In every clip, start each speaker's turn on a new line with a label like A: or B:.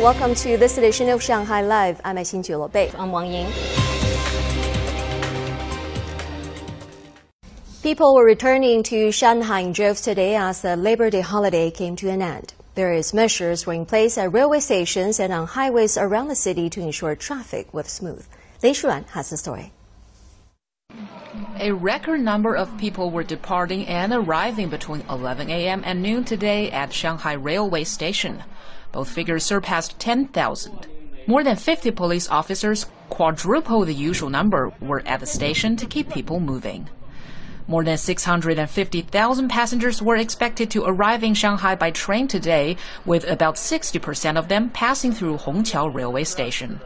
A: Welcome to this edition of Shanghai Live. I'm Xin Bei.
B: I'm Wang Ying.
A: People were returning to Shanghai in droves today as the Labor Day holiday came to an end. Various measures were in place at railway stations and on highways around the city to ensure traffic was smooth. Lei Shuran has the story.
C: A record number of people were departing and arriving between 11 a.m. and noon today at Shanghai Railway Station. Both figures surpassed 10,000. More than 50 police officers, quadruple the usual number, were at the station to keep people moving. More than 650,000 passengers were expected to arrive in Shanghai by train today, with about 60% of them passing through Hongqiao railway station.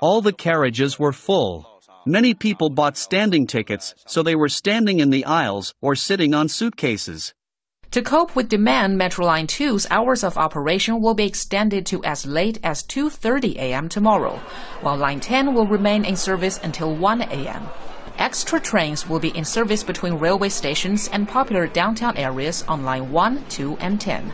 D: All the carriages were full. Many people bought standing tickets, so they were standing in the aisles or sitting on suitcases.
C: To cope with demand, Metroline 2's hours of operation will be extended to as late as 2:30 a.m. tomorrow, while Line 10 will remain in service until 1 a.m. Extra trains will be in service between railway stations and popular downtown areas on Line 1, 2, and 10.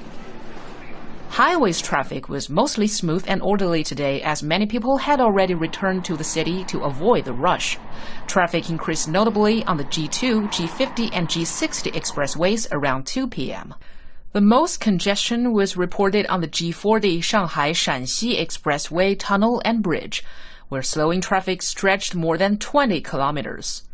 C: Highways traffic was mostly smooth and orderly today as many people had already returned to the city to avoid the rush. Traffic increased notably on the G2, G50, and G60 expressways around 2 p.m. The most congestion was reported on the G40 Shanghai Shaanxi Expressway tunnel and bridge, where slowing traffic stretched more than 20 kilometers.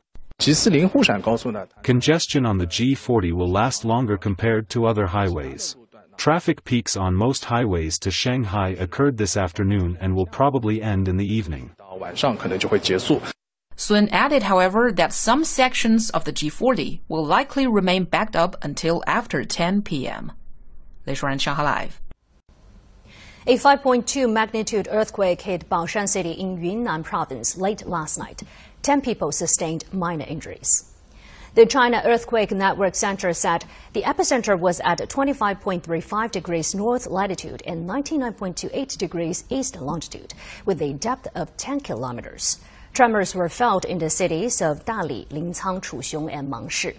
E: Congestion on the G40 will last longer compared to other highways. Traffic peaks on most highways to Shanghai occurred this afternoon and will probably end in the evening.
C: Sun added, however, that some sections of the G40 will likely remain backed up until after 10 p.m. Shanghai Live.
B: A 5.2 magnitude earthquake hit Baoshan City in Yunnan province late last night. Ten people sustained minor injuries. The China Earthquake Network Center said the epicenter was at 25.35 degrees north latitude and 99.28 degrees east longitude, with a depth of 10 kilometers. Tremors were felt in the cities of Dali, Lincang, Chuxiong, and Mangshi.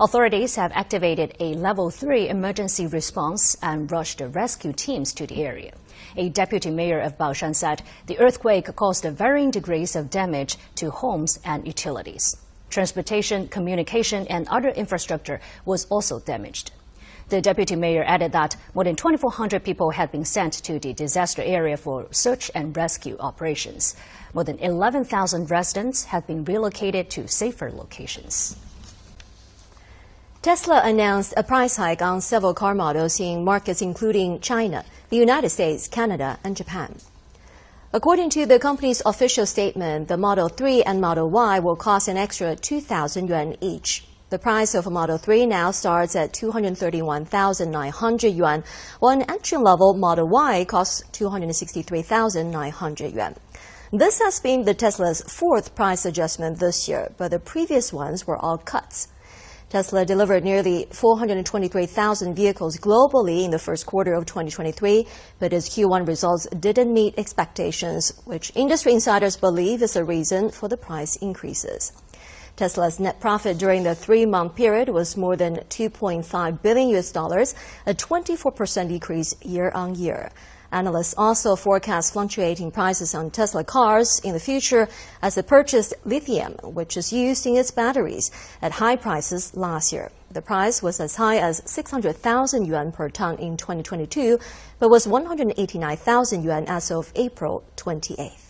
B: Authorities have activated a level 3 emergency response and rushed rescue teams to the area. A deputy mayor of Baoshan said the earthquake caused varying degrees of damage to homes and utilities. Transportation, communication, and other infrastructure was also damaged. The deputy mayor added that more than 2,400 people had been sent to the disaster area for search and rescue operations. More than 11,000 residents have been relocated to safer locations.
A: Tesla announced a price hike on several car models in markets including China, the United States, Canada, and Japan. According to the company's official statement, the Model 3 and Model Y will cost an extra 2,000 yuan each. The price of a Model 3 now starts at 231,900 yuan, while an entry-level Model Y costs 263,900 yuan. This has been the Tesla's fourth price adjustment this year, but the previous ones were all cuts. Tesla delivered nearly 423,000 vehicles globally in the first quarter of 2023, but its Q1 results didn't meet expectations, which industry insiders believe is the reason for the price increases. Tesla's net profit during the three-month period was more than 2.5 billion US dollars, a 24% decrease year on year. Analysts also forecast fluctuating prices on Tesla cars in the future as they purchased lithium, which is used in its batteries, at high prices last year. The price was as high as 600,000 yuan per ton in 2022, but was 189,000 yuan as of April 28th.